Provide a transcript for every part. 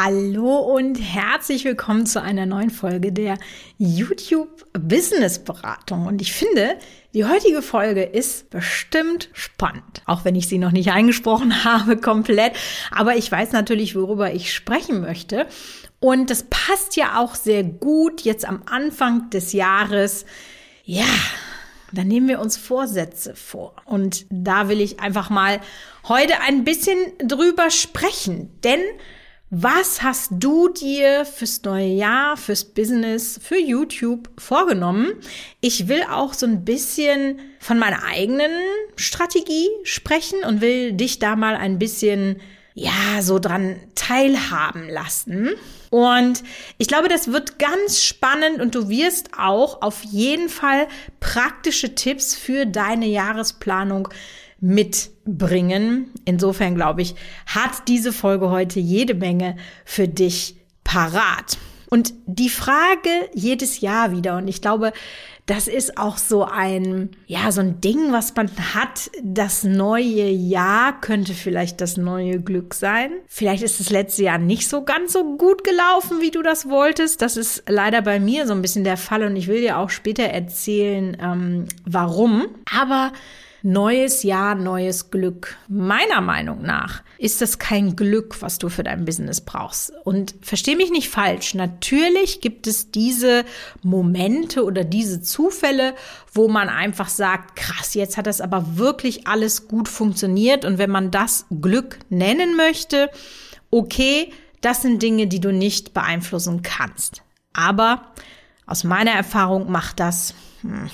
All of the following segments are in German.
Hallo und herzlich willkommen zu einer neuen Folge der YouTube Business Beratung. Und ich finde, die heutige Folge ist bestimmt spannend. Auch wenn ich sie noch nicht eingesprochen habe komplett. Aber ich weiß natürlich, worüber ich sprechen möchte. Und das passt ja auch sehr gut jetzt am Anfang des Jahres. Ja, dann nehmen wir uns Vorsätze vor. Und da will ich einfach mal heute ein bisschen drüber sprechen. Denn was hast du dir fürs neue Jahr, fürs Business, für YouTube vorgenommen? Ich will auch so ein bisschen von meiner eigenen Strategie sprechen und will dich da mal ein bisschen, ja, so dran teilhaben lassen. Und ich glaube, das wird ganz spannend und du wirst auch auf jeden Fall praktische Tipps für deine Jahresplanung mitbringen. Insofern glaube ich, hat diese Folge heute jede Menge für dich parat. Und die Frage jedes Jahr wieder, und ich glaube, das ist auch so ein, ja, so ein Ding, was man hat. Das neue Jahr könnte vielleicht das neue Glück sein. Vielleicht ist das letzte Jahr nicht so ganz so gut gelaufen, wie du das wolltest. Das ist leider bei mir so ein bisschen der Fall und ich will dir auch später erzählen, ähm, warum. Aber Neues Jahr, neues Glück. Meiner Meinung nach ist das kein Glück, was du für dein Business brauchst. Und versteh mich nicht falsch. Natürlich gibt es diese Momente oder diese Zufälle, wo man einfach sagt, krass, jetzt hat das aber wirklich alles gut funktioniert. Und wenn man das Glück nennen möchte, okay, das sind Dinge, die du nicht beeinflussen kannst. Aber aus meiner Erfahrung macht das hm,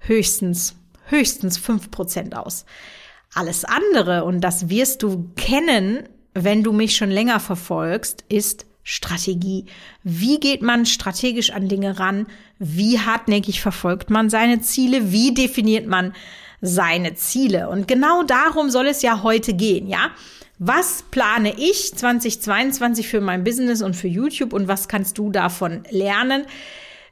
höchstens höchstens fünf Prozent aus. Alles andere, und das wirst du kennen, wenn du mich schon länger verfolgst, ist Strategie. Wie geht man strategisch an Dinge ran? Wie hartnäckig verfolgt man seine Ziele? Wie definiert man seine Ziele? Und genau darum soll es ja heute gehen, ja? Was plane ich 2022 für mein Business und für YouTube und was kannst du davon lernen?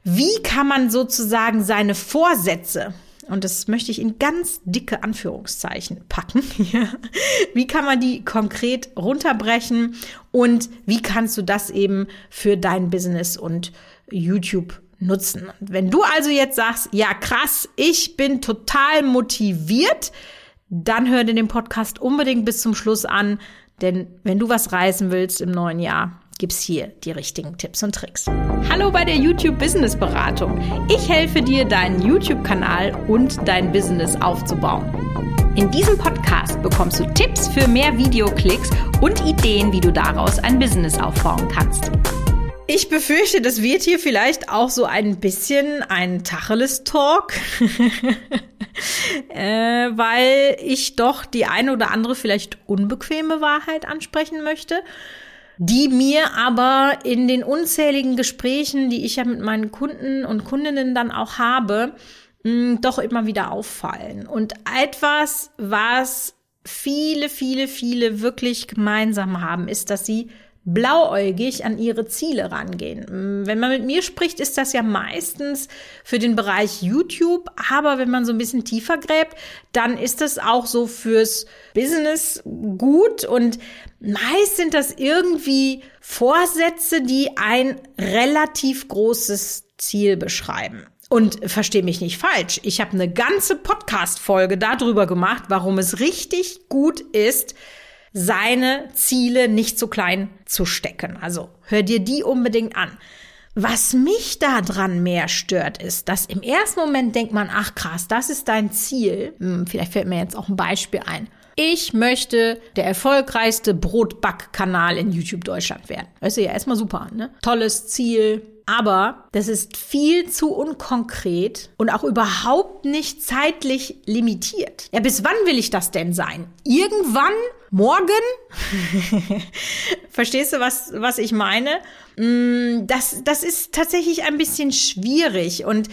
Wie kann man sozusagen seine Vorsätze und das möchte ich in ganz dicke Anführungszeichen packen. wie kann man die konkret runterbrechen und wie kannst du das eben für dein Business und YouTube nutzen? Wenn du also jetzt sagst, ja krass, ich bin total motiviert, dann hör dir den Podcast unbedingt bis zum Schluss an, denn wenn du was reißen willst im neuen Jahr, gibt's hier die richtigen Tipps und Tricks. Hallo bei der YouTube Business Beratung. Ich helfe dir, deinen YouTube-Kanal und dein Business aufzubauen. In diesem Podcast bekommst du Tipps für mehr Videoklicks und Ideen, wie du daraus ein Business aufbauen kannst. Ich befürchte, das wird hier vielleicht auch so ein bisschen ein Tacheles-Talk, äh, weil ich doch die eine oder andere vielleicht unbequeme Wahrheit ansprechen möchte die mir aber in den unzähligen Gesprächen, die ich ja mit meinen Kunden und Kundinnen dann auch habe, mh, doch immer wieder auffallen. Und etwas, was viele, viele, viele wirklich gemeinsam haben, ist, dass sie blauäugig an ihre Ziele rangehen. Wenn man mit mir spricht, ist das ja meistens für den Bereich YouTube, aber wenn man so ein bisschen tiefer gräbt, dann ist das auch so fürs Business gut und meist sind das irgendwie Vorsätze, die ein relativ großes Ziel beschreiben. Und verstehe mich nicht falsch, ich habe eine ganze Podcast-Folge darüber gemacht, warum es richtig gut ist, seine Ziele nicht zu klein zu stecken. Also hör dir die unbedingt an. Was mich daran mehr stört, ist, dass im ersten Moment denkt man, ach krass, das ist dein Ziel. Hm, vielleicht fällt mir jetzt auch ein Beispiel ein. Ich möchte der erfolgreichste Brotbackkanal in YouTube Deutschland werden. Weißt du ja erstmal super, ne? Tolles Ziel, aber das ist viel zu unkonkret und auch überhaupt nicht zeitlich limitiert. Ja, bis wann will ich das denn sein? Irgendwann? Morgen? Verstehst du, was, was ich meine? Mm, das, das ist tatsächlich ein bisschen schwierig und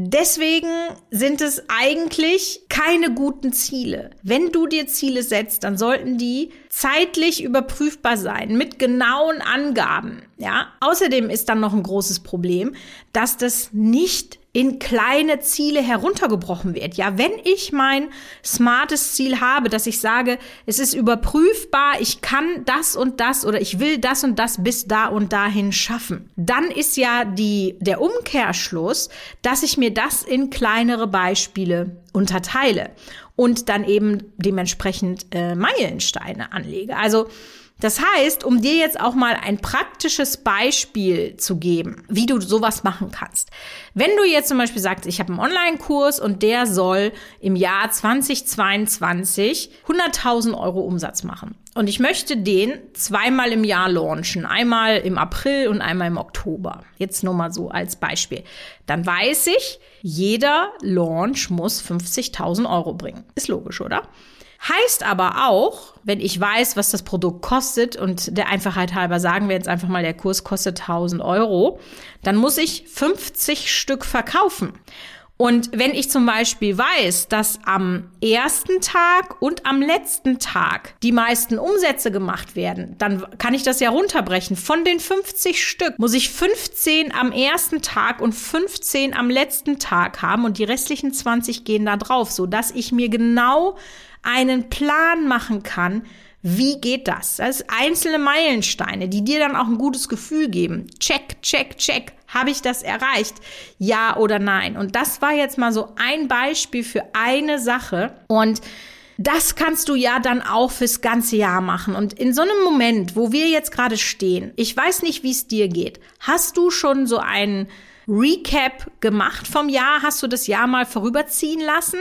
Deswegen sind es eigentlich keine guten Ziele. Wenn du dir Ziele setzt, dann sollten die zeitlich überprüfbar sein mit genauen Angaben. Ja, außerdem ist dann noch ein großes Problem, dass das nicht in kleine Ziele heruntergebrochen wird. Ja, wenn ich mein smartes Ziel habe, dass ich sage, es ist überprüfbar, ich kann das und das oder ich will das und das bis da und dahin schaffen, dann ist ja die, der Umkehrschluss, dass ich mir das in kleinere Beispiele unterteile und dann eben dementsprechend äh, Meilensteine anlege. Also das heißt, um dir jetzt auch mal ein praktisches Beispiel zu geben, wie du sowas machen kannst. Wenn du jetzt zum Beispiel sagst, ich habe einen Online-Kurs und der soll im Jahr 2022 100.000 Euro Umsatz machen. Und ich möchte den zweimal im Jahr launchen. Einmal im April und einmal im Oktober. Jetzt nur mal so als Beispiel. Dann weiß ich, jeder Launch muss 50.000 Euro bringen. Ist logisch, oder? Heißt aber auch, wenn ich weiß, was das Produkt kostet und der Einfachheit halber sagen wir jetzt einfach mal, der Kurs kostet 1000 Euro, dann muss ich 50 Stück verkaufen. Und wenn ich zum Beispiel weiß, dass am ersten Tag und am letzten Tag die meisten Umsätze gemacht werden, dann kann ich das ja runterbrechen. Von den 50 Stück muss ich 15 am ersten Tag und 15 am letzten Tag haben und die restlichen 20 gehen da drauf, so dass ich mir genau einen Plan machen kann, wie geht das? Das sind einzelne Meilensteine, die dir dann auch ein gutes Gefühl geben. Check, check, check. Habe ich das erreicht? Ja oder nein? Und das war jetzt mal so ein Beispiel für eine Sache. Und das kannst du ja dann auch fürs ganze Jahr machen. Und in so einem Moment, wo wir jetzt gerade stehen, ich weiß nicht, wie es dir geht, hast du schon so einen Recap gemacht vom Jahr? Hast du das Jahr mal vorüberziehen lassen?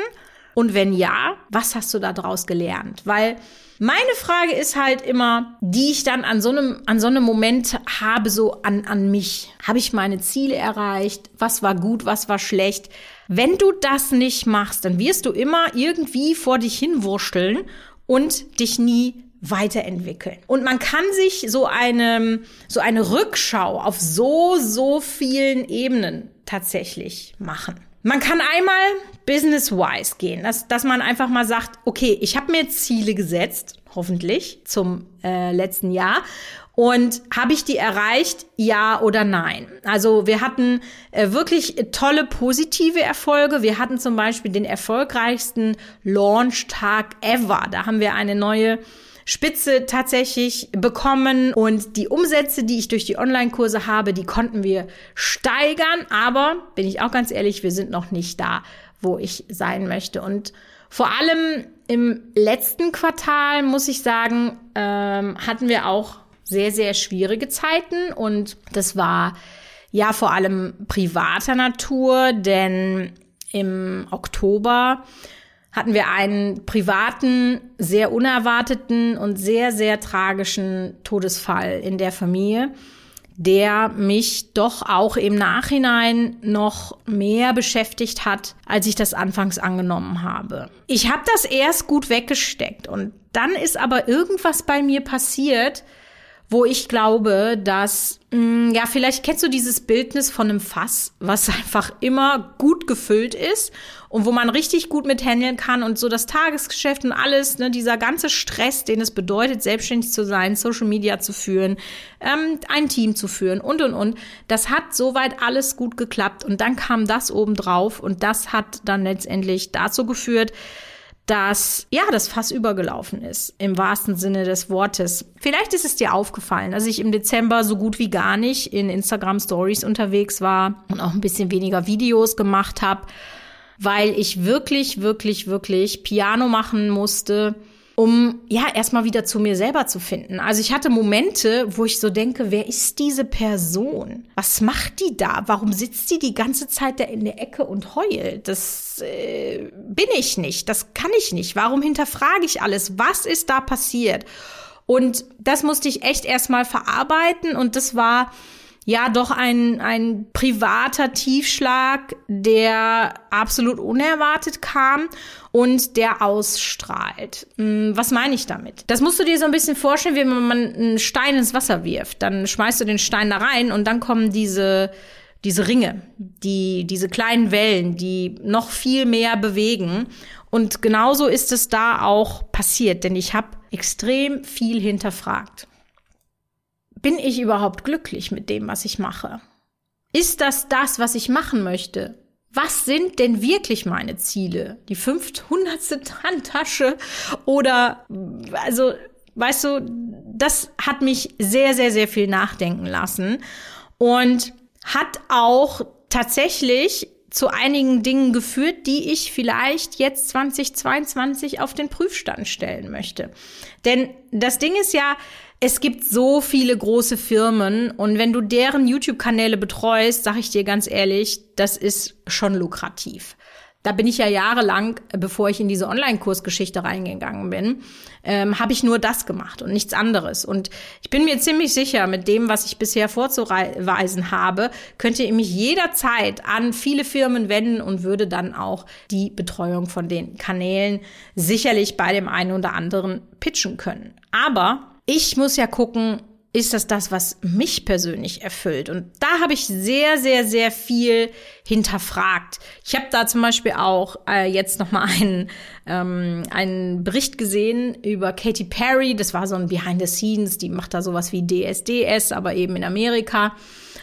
Und wenn ja, was hast du da draus gelernt? Weil meine Frage ist halt immer, die ich dann an so einem, an so einem Moment habe, so an, an mich. Habe ich meine Ziele erreicht? Was war gut? Was war schlecht? Wenn du das nicht machst, dann wirst du immer irgendwie vor dich hinwurschteln und dich nie weiterentwickeln. Und man kann sich so eine, so eine Rückschau auf so, so vielen Ebenen tatsächlich machen. Man kann einmal business-wise gehen, dass, dass man einfach mal sagt, okay, ich habe mir Ziele gesetzt, hoffentlich zum äh, letzten Jahr. Und habe ich die erreicht, ja oder nein? Also wir hatten äh, wirklich tolle positive Erfolge. Wir hatten zum Beispiel den erfolgreichsten Launch-Tag ever. Da haben wir eine neue Spitze tatsächlich bekommen und die Umsätze, die ich durch die Online-Kurse habe, die konnten wir steigern. Aber bin ich auch ganz ehrlich, wir sind noch nicht da, wo ich sein möchte. Und vor allem im letzten Quartal, muss ich sagen, ähm, hatten wir auch sehr, sehr schwierige Zeiten und das war ja vor allem privater Natur, denn im Oktober hatten wir einen privaten, sehr unerwarteten und sehr, sehr tragischen Todesfall in der Familie, der mich doch auch im Nachhinein noch mehr beschäftigt hat, als ich das anfangs angenommen habe. Ich habe das erst gut weggesteckt und dann ist aber irgendwas bei mir passiert, wo ich glaube, dass, mh, mm, ja, vielleicht kennst du dieses Bildnis von einem Fass, was einfach immer gut gefüllt ist und wo man richtig gut mit handeln kann und so das Tagesgeschäft und alles, ne, dieser ganze Stress, den es bedeutet, selbstständig zu sein, Social Media zu führen, ähm, ein Team zu führen und und und, das hat soweit alles gut geklappt und dann kam das oben drauf und das hat dann letztendlich dazu geführt, dass ja das Fass übergelaufen ist im wahrsten Sinne des Wortes. Vielleicht ist es dir aufgefallen, dass ich im Dezember so gut wie gar nicht in Instagram Stories unterwegs war und auch ein bisschen weniger Videos gemacht habe, weil ich wirklich wirklich wirklich Piano machen musste um ja erstmal wieder zu mir selber zu finden. Also ich hatte Momente, wo ich so denke, wer ist diese Person? Was macht die da? Warum sitzt die die ganze Zeit da in der Ecke und heult? Das äh, bin ich nicht, das kann ich nicht. Warum hinterfrage ich alles? Was ist da passiert? Und das musste ich echt erstmal verarbeiten und das war ja doch ein, ein privater Tiefschlag, der absolut unerwartet kam und der ausstrahlt. Hm, was meine ich damit? Das musst du dir so ein bisschen vorstellen, wie wenn man einen Stein ins Wasser wirft. Dann schmeißt du den Stein da rein und dann kommen diese diese Ringe, die, diese kleinen Wellen, die noch viel mehr bewegen. Und genauso ist es da auch passiert, denn ich habe extrem viel hinterfragt. Bin ich überhaupt glücklich mit dem, was ich mache? Ist das das, was ich machen möchte? Was sind denn wirklich meine Ziele? Die 500. Handtasche oder, also, weißt du, das hat mich sehr, sehr, sehr viel nachdenken lassen und hat auch tatsächlich zu einigen Dingen geführt, die ich vielleicht jetzt 2022 auf den Prüfstand stellen möchte. Denn das Ding ist ja, es gibt so viele große Firmen und wenn du deren YouTube-Kanäle betreust, sag ich dir ganz ehrlich, das ist schon lukrativ. Da bin ich ja jahrelang, bevor ich in diese Online-Kursgeschichte reingegangen bin, ähm, habe ich nur das gemacht und nichts anderes. Und ich bin mir ziemlich sicher, mit dem, was ich bisher vorzuweisen habe, könnte ich mich jederzeit an viele Firmen wenden und würde dann auch die Betreuung von den Kanälen sicherlich bei dem einen oder anderen pitchen können. Aber ich muss ja gucken, ist das das, was mich persönlich erfüllt? Und da habe ich sehr, sehr, sehr viel hinterfragt. Ich habe da zum Beispiel auch äh, jetzt noch mal einen, ähm, einen Bericht gesehen über Katy Perry. Das war so ein Behind the Scenes. Die macht da sowas wie DSDS, aber eben in Amerika.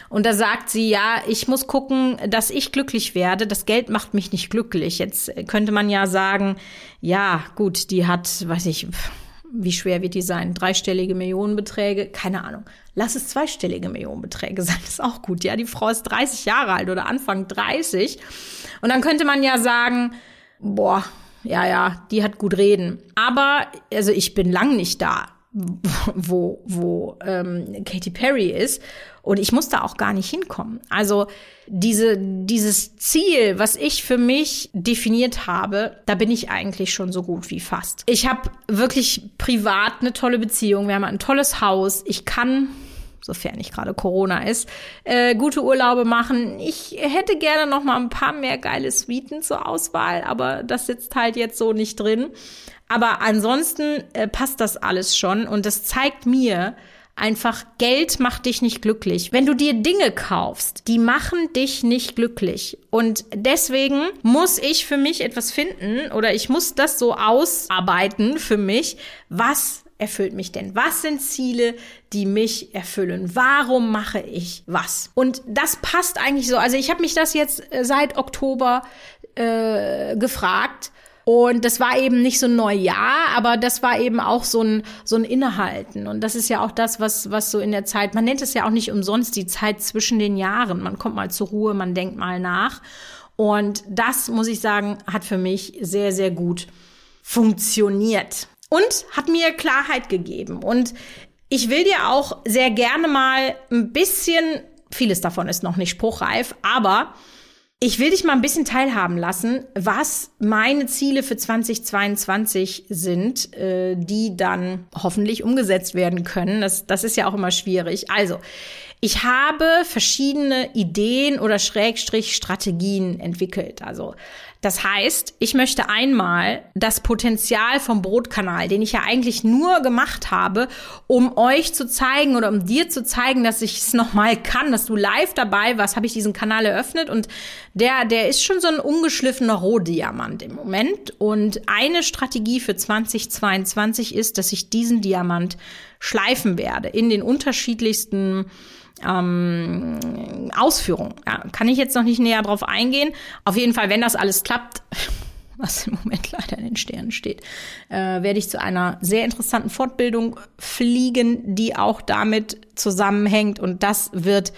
Und da sagt sie, ja, ich muss gucken, dass ich glücklich werde. Das Geld macht mich nicht glücklich. Jetzt könnte man ja sagen, ja, gut, die hat, weiß ich, wie schwer wird die sein? Dreistellige Millionenbeträge? Keine Ahnung. Lass es zweistellige Millionenbeträge sein. Ist auch gut. Ja, die Frau ist 30 Jahre alt oder Anfang 30. Und dann könnte man ja sagen, boah, ja, ja, die hat gut reden. Aber, also ich bin lang nicht da wo, wo ähm, Katy Perry ist. Und ich muss da auch gar nicht hinkommen. Also diese, dieses Ziel, was ich für mich definiert habe, da bin ich eigentlich schon so gut wie fast. Ich habe wirklich privat eine tolle Beziehung. Wir haben ein tolles Haus. Ich kann sofern nicht gerade Corona ist, äh, gute Urlaube machen. Ich hätte gerne noch mal ein paar mehr geile Suiten zur Auswahl, aber das sitzt halt jetzt so nicht drin. Aber ansonsten äh, passt das alles schon und das zeigt mir, Einfach Geld macht dich nicht glücklich. Wenn du dir Dinge kaufst, die machen dich nicht glücklich. Und deswegen muss ich für mich etwas finden oder ich muss das so ausarbeiten für mich, was erfüllt mich denn? Was sind Ziele, die mich erfüllen? Warum mache ich was? Und das passt eigentlich so. Also ich habe mich das jetzt äh, seit Oktober äh, gefragt und das war eben nicht so ein Neujahr, aber das war eben auch so ein, so ein Innehalten. Und das ist ja auch das, was, was so in der Zeit, man nennt es ja auch nicht umsonst die Zeit zwischen den Jahren. Man kommt mal zur Ruhe, man denkt mal nach. Und das, muss ich sagen, hat für mich sehr, sehr gut funktioniert. Und hat mir Klarheit gegeben. Und ich will dir auch sehr gerne mal ein bisschen, vieles davon ist noch nicht spruchreif, aber ich will dich mal ein bisschen teilhaben lassen, was meine Ziele für 2022 sind, äh, die dann hoffentlich umgesetzt werden können. Das, das ist ja auch immer schwierig. Also, ich habe verschiedene Ideen oder Schrägstrich Strategien entwickelt. Also das heißt, ich möchte einmal das Potenzial vom Brotkanal, den ich ja eigentlich nur gemacht habe, um euch zu zeigen oder um dir zu zeigen, dass ich es nochmal kann, dass du live dabei warst, habe ich diesen Kanal eröffnet und der, der ist schon so ein ungeschliffener Rohdiamant im Moment. Und eine Strategie für 2022 ist, dass ich diesen Diamant schleifen werde in den unterschiedlichsten ähm, Ausführung. Ja, kann ich jetzt noch nicht näher drauf eingehen. Auf jeden Fall, wenn das alles klappt, was im Moment leider in den Sternen steht, äh, werde ich zu einer sehr interessanten Fortbildung fliegen, die auch damit zusammenhängt. Und das wird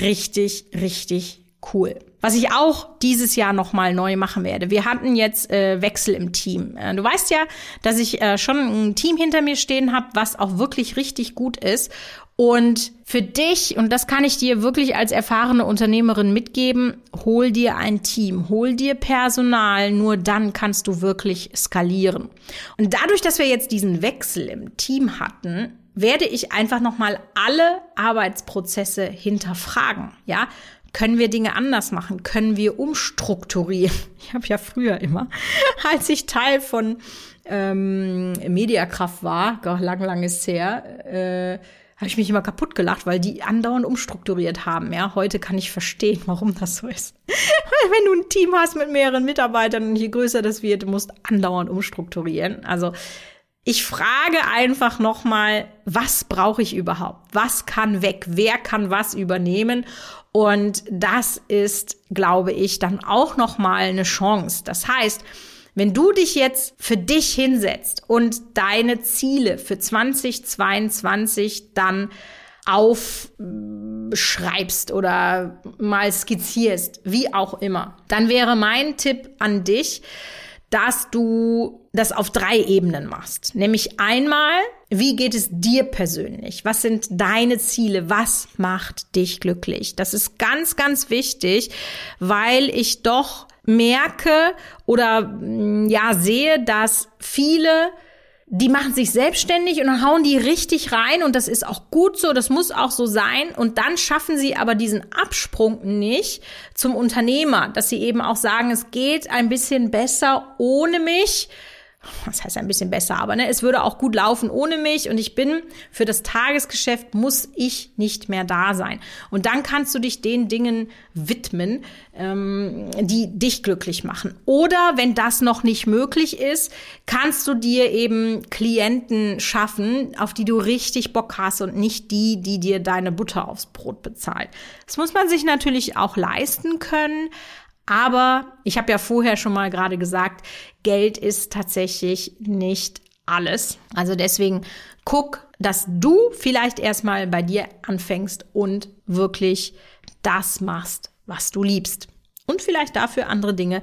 richtig, richtig cool. Was ich auch dieses Jahr nochmal neu machen werde. Wir hatten jetzt äh, Wechsel im Team. Äh, du weißt ja, dass ich äh, schon ein Team hinter mir stehen habe, was auch wirklich richtig gut ist. Und für dich, und das kann ich dir wirklich als erfahrene Unternehmerin mitgeben, hol dir ein Team, hol dir Personal, nur dann kannst du wirklich skalieren. Und dadurch, dass wir jetzt diesen Wechsel im Team hatten, werde ich einfach nochmal alle Arbeitsprozesse hinterfragen, ja? Können wir Dinge anders machen? Können wir umstrukturieren? Ich habe ja früher immer, als ich Teil von ähm, Mediakraft war, lang, lang ist her, äh, habe ich mich immer kaputt gelacht, weil die andauernd umstrukturiert haben. Ja, heute kann ich verstehen, warum das so ist. weil wenn du ein Team hast mit mehreren Mitarbeitern und je größer das wird, du musst andauernd umstrukturieren. Also ich frage einfach nochmal, was brauche ich überhaupt? Was kann weg? Wer kann was übernehmen? Und das ist, glaube ich, dann auch nochmal eine Chance. Das heißt, wenn du dich jetzt für dich hinsetzt und deine Ziele für 2022 dann aufschreibst oder mal skizzierst, wie auch immer, dann wäre mein Tipp an dich, dass du das auf drei Ebenen machst. Nämlich einmal, wie geht es dir persönlich? Was sind deine Ziele? Was macht dich glücklich? Das ist ganz, ganz wichtig, weil ich doch merke oder mm, ja sehe, dass viele die machen sich selbstständig und dann hauen die richtig rein und das ist auch gut so, das muss auch so sein und dann schaffen sie aber diesen Absprung nicht zum Unternehmer, dass sie eben auch sagen, es geht ein bisschen besser ohne mich was heißt ein bisschen besser, aber ne, es würde auch gut laufen ohne mich und ich bin für das Tagesgeschäft muss ich nicht mehr da sein. Und dann kannst du dich den Dingen widmen, ähm, die dich glücklich machen. Oder wenn das noch nicht möglich ist, kannst du dir eben Klienten schaffen, auf die du richtig Bock hast und nicht die, die dir deine Butter aufs Brot bezahlt. Das muss man sich natürlich auch leisten können. Aber ich habe ja vorher schon mal gerade gesagt, Geld ist tatsächlich nicht alles. Also deswegen guck, dass du vielleicht erstmal bei dir anfängst und wirklich das machst, was du liebst. Und vielleicht dafür andere Dinge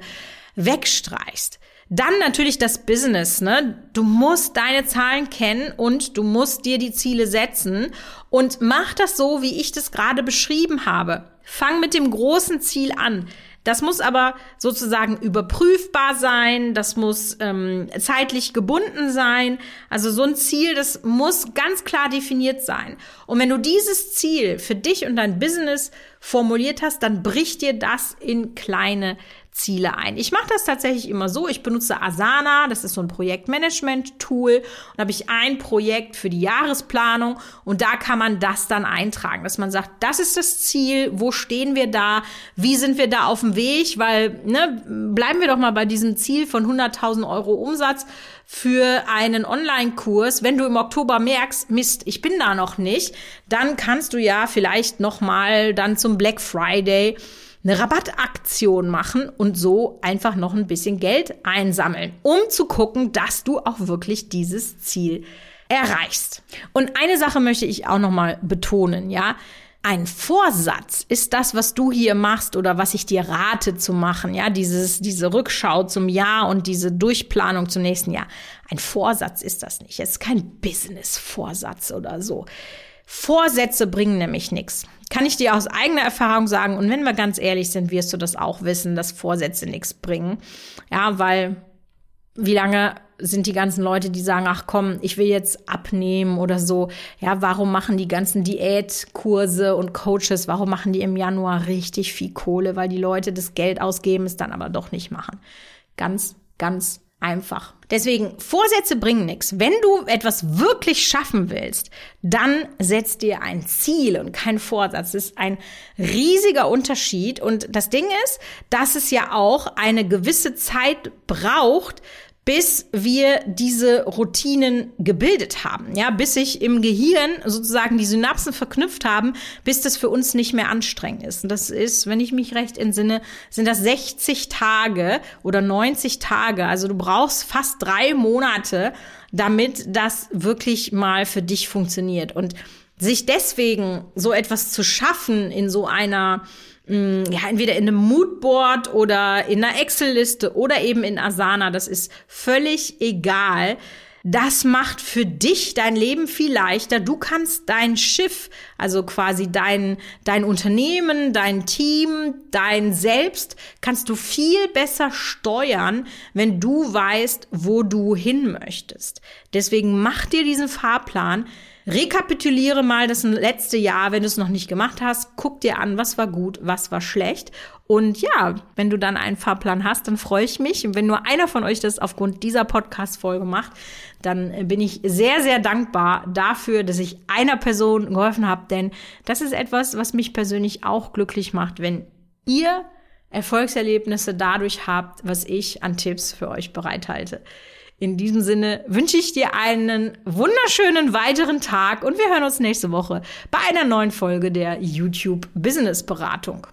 wegstreichst. Dann natürlich das Business, ne? Du musst deine Zahlen kennen und du musst dir die Ziele setzen und mach das so, wie ich das gerade beschrieben habe. Fang mit dem großen Ziel an. Das muss aber sozusagen überprüfbar sein, das muss ähm, zeitlich gebunden sein. Also so ein Ziel, das muss ganz klar definiert sein. Und wenn du dieses Ziel für dich und dein Business formuliert hast, dann bricht dir das in kleine Ziele ein. Ich mache das tatsächlich immer so. Ich benutze Asana, das ist so ein Projektmanagement-Tool. Und habe ich ein Projekt für die Jahresplanung und da kann man das dann eintragen, dass man sagt, das ist das Ziel, wo stehen wir da, wie sind wir da auf dem Weg, weil, ne, bleiben wir doch mal bei diesem Ziel von 100.000 Euro Umsatz für einen Online-Kurs. Wenn du im Oktober merkst, Mist, ich bin da noch nicht, dann kannst du ja vielleicht noch mal dann zum Black Friday eine Rabattaktion machen und so einfach noch ein bisschen Geld einsammeln, um zu gucken, dass du auch wirklich dieses Ziel erreichst. Und eine Sache möchte ich auch noch mal betonen, ja? Ein Vorsatz ist das, was du hier machst oder was ich dir rate zu machen, ja, dieses, diese Rückschau zum Jahr und diese Durchplanung zum nächsten Jahr. Ein Vorsatz ist das nicht. Es ist kein Business-Vorsatz oder so. Vorsätze bringen nämlich nichts. Kann ich dir aus eigener Erfahrung sagen, und wenn wir ganz ehrlich sind, wirst du das auch wissen, dass Vorsätze nichts bringen. Ja, weil wie lange sind die ganzen Leute, die sagen, ach komm, ich will jetzt abnehmen oder so. Ja, warum machen die ganzen Diätkurse und Coaches, warum machen die im Januar richtig viel Kohle? Weil die Leute das Geld ausgeben, es dann aber doch nicht machen. Ganz, ganz einfach. Deswegen, Vorsätze bringen nichts. Wenn du etwas wirklich schaffen willst, dann setz dir ein Ziel und kein Vorsatz. Das ist ein riesiger Unterschied. Und das Ding ist, dass es ja auch eine gewisse Zeit braucht, bis wir diese Routinen gebildet haben, ja, bis sich im Gehirn sozusagen die Synapsen verknüpft haben, bis das für uns nicht mehr anstrengend ist. Und das ist, wenn ich mich recht entsinne, sind das 60 Tage oder 90 Tage. Also du brauchst fast drei Monate, damit das wirklich mal für dich funktioniert. Und sich deswegen so etwas zu schaffen in so einer Mm, ja, entweder in einem Moodboard oder in einer Excel-Liste oder eben in Asana, das ist völlig egal. Das macht für dich dein Leben viel leichter. Du kannst dein Schiff, also quasi dein, dein Unternehmen, dein Team, dein Selbst, kannst du viel besser steuern, wenn du weißt, wo du hin möchtest. Deswegen mach dir diesen Fahrplan. Rekapituliere mal das letzte Jahr, wenn du es noch nicht gemacht hast. Guck dir an, was war gut, was war schlecht Und ja, wenn du dann einen Fahrplan hast, dann freue ich mich. Und wenn nur einer von euch das aufgrund dieser Podcast-Folge macht, dann äh, bin ich sehr, sehr dankbar dafür, dass ich einer Person geholfen habe. Denn das ist etwas, was mich persönlich auch glücklich macht, wenn ihr Erfolgserlebnisse dadurch habt, was ich an Tipps für euch bereithalte. In diesem Sinne wünsche ich dir einen wunderschönen weiteren Tag und wir hören uns nächste Woche bei einer neuen Folge der YouTube Business Beratung.